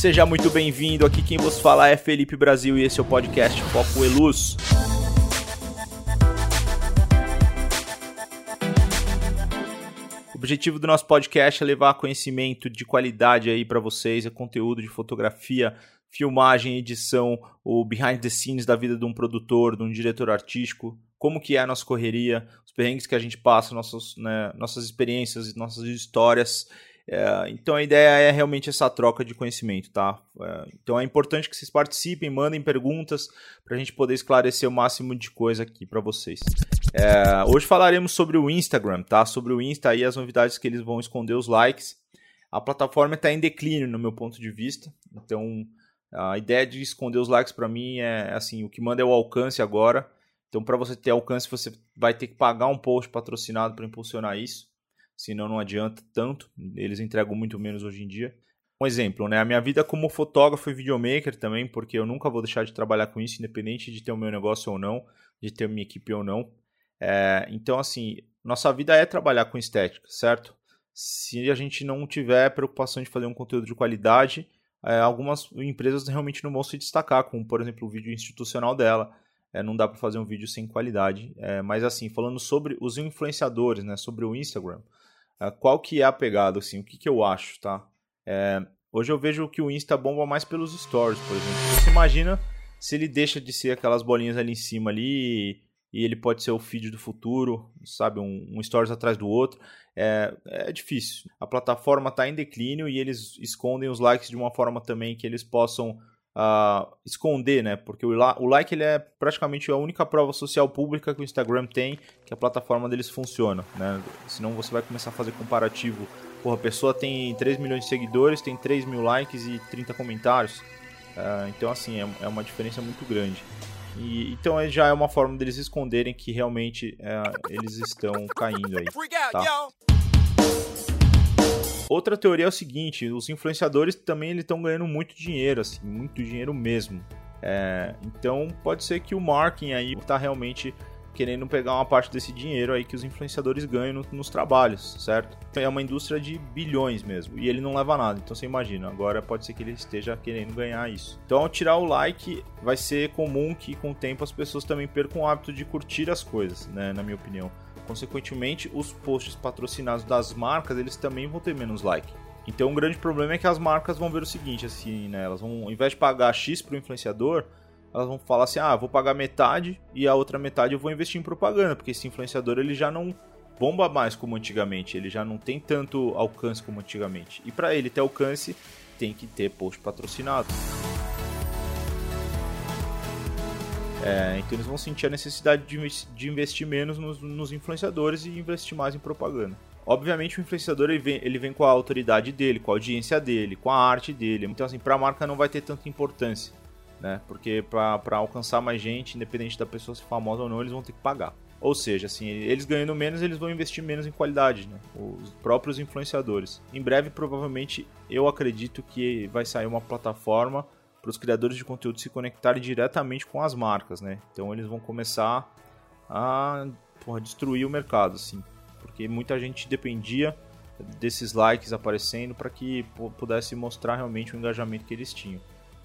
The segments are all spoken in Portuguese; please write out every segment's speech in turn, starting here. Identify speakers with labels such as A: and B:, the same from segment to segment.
A: Seja muito bem-vindo. Aqui quem vos fala é Felipe Brasil e esse é o podcast Foco Elus. O objetivo do nosso podcast é levar conhecimento de qualidade aí para vocês, é conteúdo de fotografia, filmagem, edição, o behind the scenes da vida de um produtor, de um diretor artístico, como que é a nossa correria, os perrengues que a gente passa, nossas, né, nossas experiências, nossas histórias é, então a ideia é realmente essa troca de conhecimento, tá? É, então é importante que vocês participem, mandem perguntas para a gente poder esclarecer o máximo de coisa aqui para vocês. É, hoje falaremos sobre o Instagram, tá? Sobre o Insta e as novidades que eles vão esconder os likes. A plataforma está em declínio no meu ponto de vista, então a ideia de esconder os likes para mim é assim, o que manda é o alcance agora. Então para você ter alcance você vai ter que pagar um post patrocinado para impulsionar isso senão não adianta tanto. Eles entregam muito menos hoje em dia. Um exemplo, né? A minha vida como fotógrafo e videomaker também, porque eu nunca vou deixar de trabalhar com isso, independente de ter o meu negócio ou não, de ter minha equipe ou não. É, então, assim, nossa vida é trabalhar com estética, certo? Se a gente não tiver preocupação de fazer um conteúdo de qualidade, é, algumas empresas realmente não vão se destacar, como por exemplo o vídeo institucional dela. É, não dá para fazer um vídeo sem qualidade. É, mas assim, falando sobre os influenciadores, né, sobre o Instagram, qual que é a pegada, assim, o que, que eu acho, tá? É, hoje eu vejo que o Insta bomba mais pelos stories, por exemplo. Você imagina se ele deixa de ser aquelas bolinhas ali em cima ali e ele pode ser o feed do futuro, sabe? Um, um stories atrás do outro. É, é difícil. A plataforma está em declínio e eles escondem os likes de uma forma também que eles possam uh, esconder, né? Porque o, o like ele é praticamente a única prova social pública que o Instagram tem que a plataforma deles funciona, né? Senão você vai começar a fazer comparativo. Porra, a pessoa tem 3 milhões de seguidores, tem 3 mil likes e 30 comentários. Uh, então, assim, é, é, uma diferença muito grande. E, então já é uma forma deles esconderem que realmente uh, eles estão caindo aí. Tá? Outra teoria é o seguinte: os influenciadores também estão ganhando muito dinheiro, assim, muito dinheiro mesmo. É, então pode ser que o marketing aí está realmente querendo pegar uma parte desse dinheiro aí que os influenciadores ganham no, nos trabalhos, certo? É uma indústria de bilhões mesmo e ele não leva nada. Então você imagina, agora pode ser que ele esteja querendo ganhar isso. Então ao tirar o like, vai ser comum que com o tempo as pessoas também percam o hábito de curtir as coisas, né, na minha opinião. Consequentemente, os posts patrocinados das marcas, eles também vão ter menos like. Então, um grande problema é que as marcas vão ver o seguinte, assim, né? Elas vão, ao invés de pagar X para o influenciador, elas vão falar assim: "Ah, vou pagar metade e a outra metade eu vou investir em propaganda", porque esse influenciador ele já não bomba mais como antigamente, ele já não tem tanto alcance como antigamente. E para ele ter alcance, tem que ter post patrocinado. É, então eles vão sentir a necessidade de, investir menos nos, nos, influenciadores e investir mais em propaganda. Obviamente o influenciador ele vem, ele vem com a autoridade dele, com a audiência dele, com a arte dele. Então assim, para a marca não vai ter tanta importância, né? Porque para alcançar mais gente, independente da pessoa ser famosa ou não, eles vão ter que pagar. Ou seja, assim, eles ganhando menos, eles vão investir menos em qualidade, né? Os próprios influenciadores. Em breve, provavelmente, eu acredito que vai sair uma plataforma para os criadores de conteúdo se conectarem diretamente com as marcas, né? Então eles vão começar a porra, destruir o mercado, assim, porque muita gente dependia desses likes aparecendo para que pudesse mostrar realmente o engajamento que eles tinham,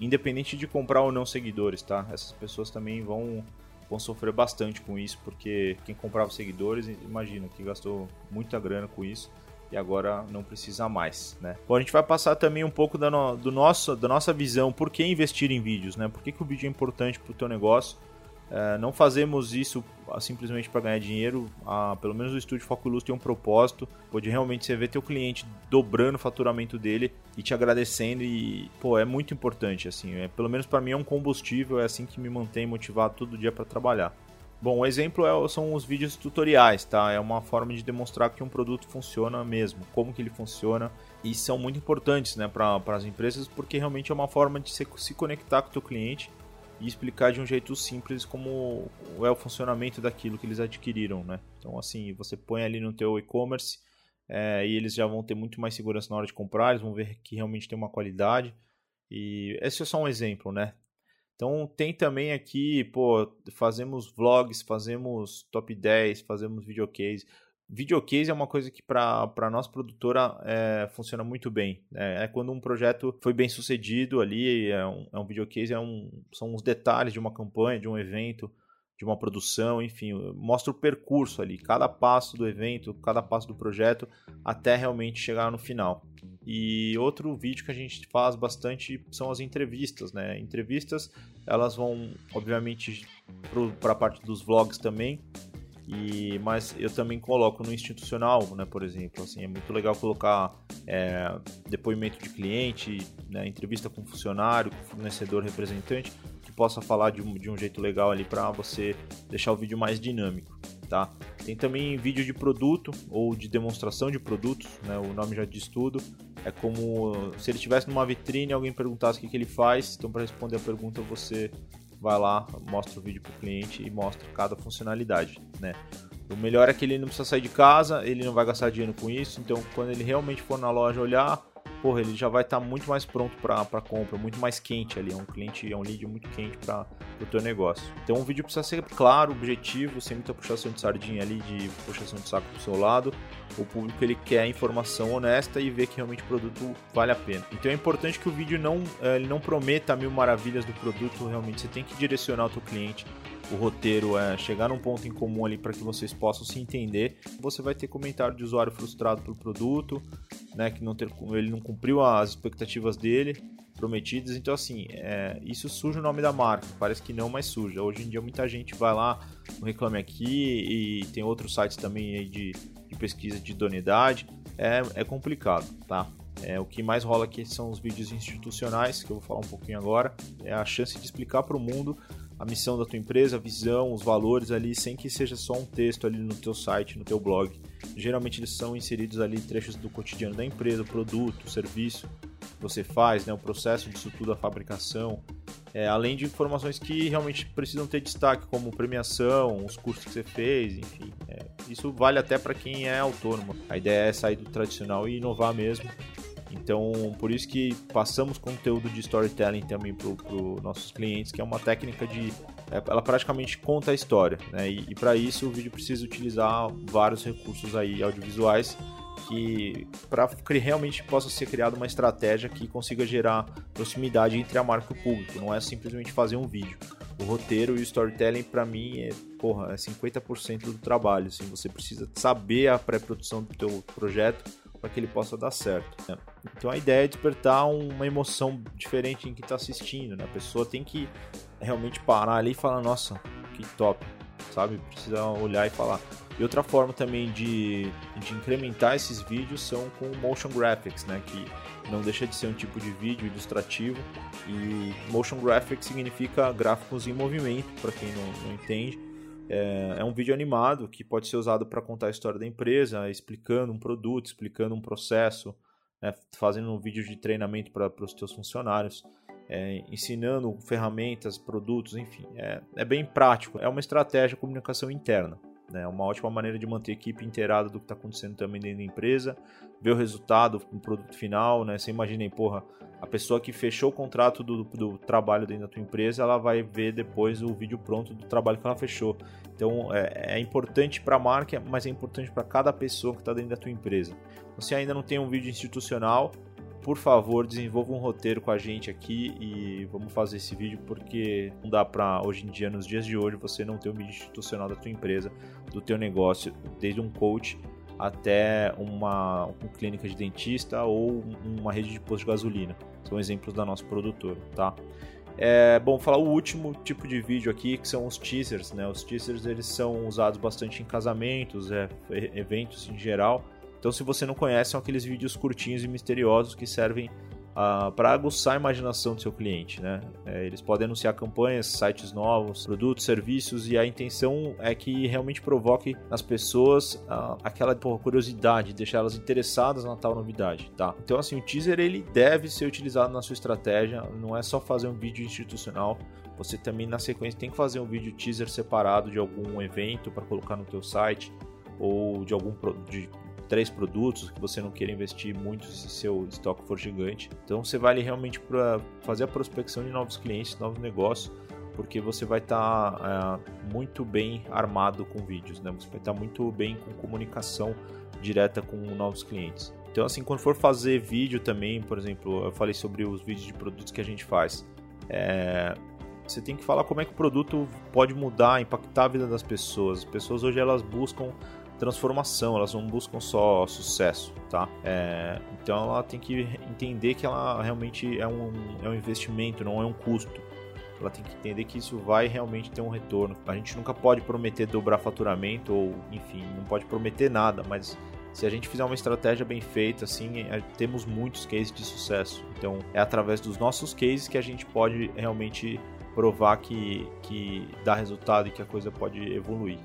A: independente de comprar ou não seguidores, tá? Essas pessoas também vão vão sofrer bastante com isso, porque quem comprava seguidores, imagina que gastou muita grana com isso e agora não precisa mais, né? Bom, a gente vai passar também um pouco da, no, do nosso, da nossa visão, por que investir em vídeos, né? Por que, que o vídeo é importante para o teu negócio? É, não fazemos isso ah, simplesmente para ganhar dinheiro. Ah, pelo menos o estúdio Foco Luz tem um propósito, pode realmente você ver teu cliente dobrando o faturamento dele e te agradecendo e pô, é muito importante assim. É, pelo menos para mim é um combustível, é assim que me mantém motivado todo dia para trabalhar. Bom, o exemplo é, são os vídeos tutoriais, tá? É uma forma de demonstrar que um produto funciona mesmo, como que ele funciona, e são muito importantes, né, para as empresas, porque realmente é uma forma de se, se conectar com o teu cliente e explicar de um jeito simples como é o funcionamento daquilo que eles adquiriram, né? Então, assim, você põe ali no teu e-commerce é, e eles já vão ter muito mais segurança na hora de comprar, eles vão ver que realmente tem uma qualidade. E esse é só um exemplo, né? Então tem também aqui, pô, fazemos vlogs, fazemos top 10, fazemos videocase. Videocase é uma coisa que para nossa produtora é, funciona muito bem. É, é, quando um projeto foi bem sucedido ali, é um, é um videocase, é um, são os detalhes de uma campanha, de um evento, de uma produção, enfim, mostra o percurso ali, cada passo do evento, cada passo do projeto, até realmente chegar no final. E outro vídeo que a gente faz bastante são as entrevistas, né? Entrevistas, elas vão, obviamente, para a parte dos vlogs também, e, mas eu também coloco no institucional, né, por exemplo. Assim, é muito legal colocar é, depoimento de cliente, né, entrevista com funcionário, com fornecedor, representante, que possa falar de um, de um jeito legal ali para você deixar o vídeo mais dinâmico. Tá? Tem também vídeo de produto ou de demonstração de produtos, né, o nome já diz tudo. É como se ele estivesse numa vitrine e alguém perguntasse o que, que ele faz. Então, para responder a pergunta, você vai lá, mostra o vídeo para o cliente e mostra cada funcionalidade, né? O melhor é que ele não precisa sair de casa, ele não vai gastar dinheiro com isso, então quando ele realmente for na loja olhar, porra, ele já vai estar tá muito mais pronto para compra, muito mais quente ali. É um cliente, é um lead muito quente para o teu negócio. Então o vídeo precisa ser claro, objetivo, sem muita puxação de sardinha ali, de puxação de saco pro seu lado. O público ele quer informação honesta e ver que realmente o produto vale a pena. Então é importante que o vídeo não, eh, ele não prometa mil maravilhas do produto, realmente você tem que direcionar o teu cliente o roteiro é chegar num ponto em comum ali para que vocês possam se entender. Você vai ter comentário de usuário frustrado pelo produto, né, que não ter, ele não cumpriu as expectativas dele prometidas. Então, assim, é, isso suja o nome da marca. Parece que não, mas suja. Hoje em dia, muita gente vai lá no Reclame Aqui e tem outros sites também de, de pesquisa de idoneidade. É, é complicado, tá? É, o que mais rola aqui são os vídeos institucionais, que eu vou falar um pouquinho agora. É a chance de explicar para o mundo a missão da tua empresa, a visão, os valores ali, sem que seja só um texto ali no teu site, no teu blog. Geralmente eles são inseridos ali trechos do cotidiano da empresa, produto, serviço que você faz, né, o processo disso tudo, a fabricação, é, além de informações que realmente precisam ter destaque, como premiação, os cursos que você fez, enfim. É, isso vale até para quem é autônomo. A ideia é sair do tradicional e inovar mesmo. Então, por isso que passamos conteúdo de storytelling também para os nossos clientes, que é uma técnica de. É, ela praticamente conta a história, né? E, e para isso o vídeo precisa utilizar vários recursos aí audiovisuais que para que realmente possa ser criada uma estratégia que consiga gerar proximidade entre a marca e o público. Não é simplesmente fazer um vídeo. O roteiro e o storytelling para mim é, porra, é 50% do trabalho. Assim, você precisa saber a pré-produção do teu projeto para que ele possa dar certo. Né? Então a ideia é despertar uma emoção diferente em quem está assistindo. Né? A pessoa tem que realmente parar ali e falar: Nossa, que top, sabe? Precisa olhar e falar. E outra forma também de, de incrementar esses vídeos são com motion graphics, né? Que não deixa de ser um tipo de vídeo ilustrativo. E motion graphics significa gráficos em movimento, para quem não, não entende. É, é, um vídeo animado que pode ser usado para contar a história da empresa, explicando um produto, explicando um processo, né, fazendo um vídeo de treinamento para os teus funcionários, é, ensinando ferramentas, produtos, enfim. É, é, bem prático, é uma estratégia de comunicação interna. É né, uma ótima maneira de manter a equipe inteirada do que está acontecendo também dentro da empresa, ver o resultado no produto final. Né? Você imagina, porra, a pessoa que fechou o contrato do, do, trabalho dentro da tua empresa, ela vai ver depois o vídeo pronto do trabalho que ela fechou. Então é, é importante para a marca, mas é importante para cada pessoa que está dentro da tua empresa. Então, se ainda não tem um vídeo institucional, por favor, desenvolva um roteiro com a gente aqui e vamos fazer esse vídeo porque não dá para hoje em dia, nos dias de hoje, você não ter um vídeo institucional da tua empresa, do teu negócio, desde um coach até uma, uma clínica de dentista ou uma rede de posto de gasolina. São exemplos da nossa produtora, tá? É, bom, falar o último tipo de vídeo aqui, que são os teasers, né? Os teasers, eles são usados bastante em casamentos, é, eventos em geral. Então, se você não conhece, são aqueles vídeos curtinhos e misteriosos que servem uh, para aguçar a imaginação do seu cliente. Né? É, eles podem anunciar campanhas, sites novos, produtos, serviços e a intenção é que realmente provoque nas pessoas uh, aquela porra, curiosidade, deixar elas interessadas na tal novidade. Tá? Então, assim, o teaser ele deve ser utilizado na sua estratégia, não é só fazer um vídeo institucional. Você também na sequência tem que fazer um vídeo teaser separado de algum evento para colocar no teu site ou de algum de três produtos que você não queira investir muito se seu estoque for gigante. Então você vai ali realmente para fazer a prospecção de novos clientes, novos negócios, porque você vai estar tá, é, muito bem armado com vídeos, né? Você vai estar tá muito bem com comunicação direta com novos clientes. Então, assim, quando for fazer vídeo também, por exemplo, eu falei sobre os vídeos de produtos que a gente faz. É, você tem que falar como é que o produto pode mudar, impactar a vida das pessoas. As pessoas hoje elas buscam transformação, elas não buscam só sucesso, tá? É, então ela tem que entender que ela realmente é um, é um investimento, não é um custo. Ela tem que entender que isso vai realmente ter um retorno. A gente nunca pode prometer dobrar faturamento ou, enfim, não pode prometer nada, mas se a gente fizer uma estratégia bem feita, assim, é, temos muitos cases de sucesso. Então, é através dos nossos cases que a gente pode realmente provar que, que dá resultado e que a coisa pode evoluir.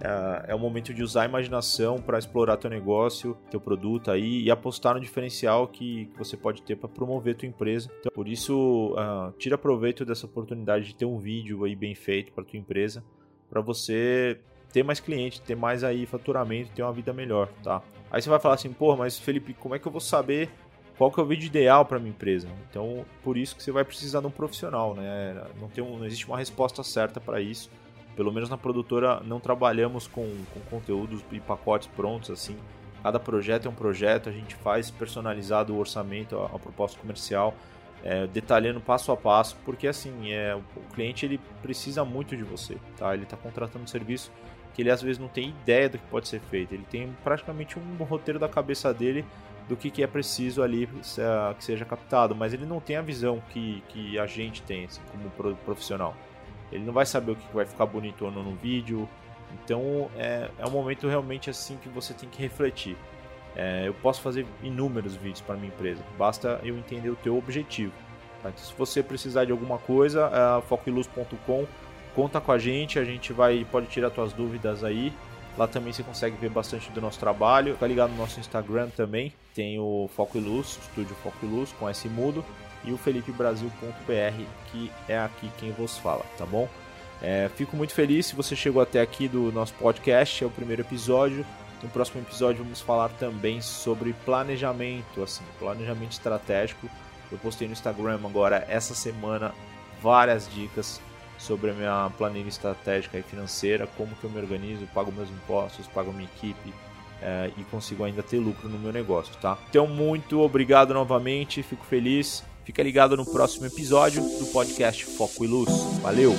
A: É, é o momento de usar a imaginação para explorar teu negócio, teu produto aí e apostar no diferencial que, que você pode ter para promover tua empresa. Então, por isso, uh, tira proveito dessa oportunidade de ter um vídeo aí bem feito para tua empresa, para você ter mais clientes, ter mais aí faturamento, ter uma vida melhor, tá? Aí você vai falar assim, pô, mas Felipe, como é que eu vou saber qual que é o vídeo ideal para minha empresa? Então, por isso que você vai precisar de um profissional, né? Não, tem um, não existe uma resposta certa para isso pelo menos na produtora não trabalhamos com, com conteúdos e pacotes prontos assim. Cada projeto é um projeto, a gente faz personalizado o orçamento, a, a proposta comercial, é, detalhando passo a passo, porque assim, é, o cliente ele precisa muito de você, tá? Ele está contratando um serviço que ele às vezes não tem ideia do que pode ser feito, ele tem praticamente um roteiro da cabeça dele do que, que é preciso ali que seja captado, mas ele não tem a visão que, que a gente tem assim, como profissional. Ele não vai saber o que vai ficar bonito ou não no vídeo. Então é, é um momento realmente assim que você tem que refletir. É, eu posso fazer inúmeros vídeos para minha empresa, basta eu entender o teu objetivo. Tá? Então, se você precisar de alguma coisa, é, focoiluz.com, conta com a gente, a gente vai pode tirar suas dúvidas aí. Lá também você consegue ver bastante do nosso trabalho. Fica ligado no nosso Instagram também. Tem o Foco e Luz, Estúdio Foco e Luz, com esse mudo e o felipebrasil.br, que é aqui quem vos fala, tá bom? É, fico muito feliz se você chegou até aqui do nosso podcast, é o primeiro episódio. No próximo episódio vamos falar também sobre planejamento, assim, planejamento estratégico. Eu postei no Instagram agora essa semana várias dicas sobre a minha planilha estratégica e financeira, como que eu me organizo, pago meus impostos, pago minha equipe, é, e consigo ainda ter lucro no meu negócio, tá? Então, muito obrigado novamente, fico feliz Fica ligado no próximo episódio do podcast Foco e Luz. Valeu!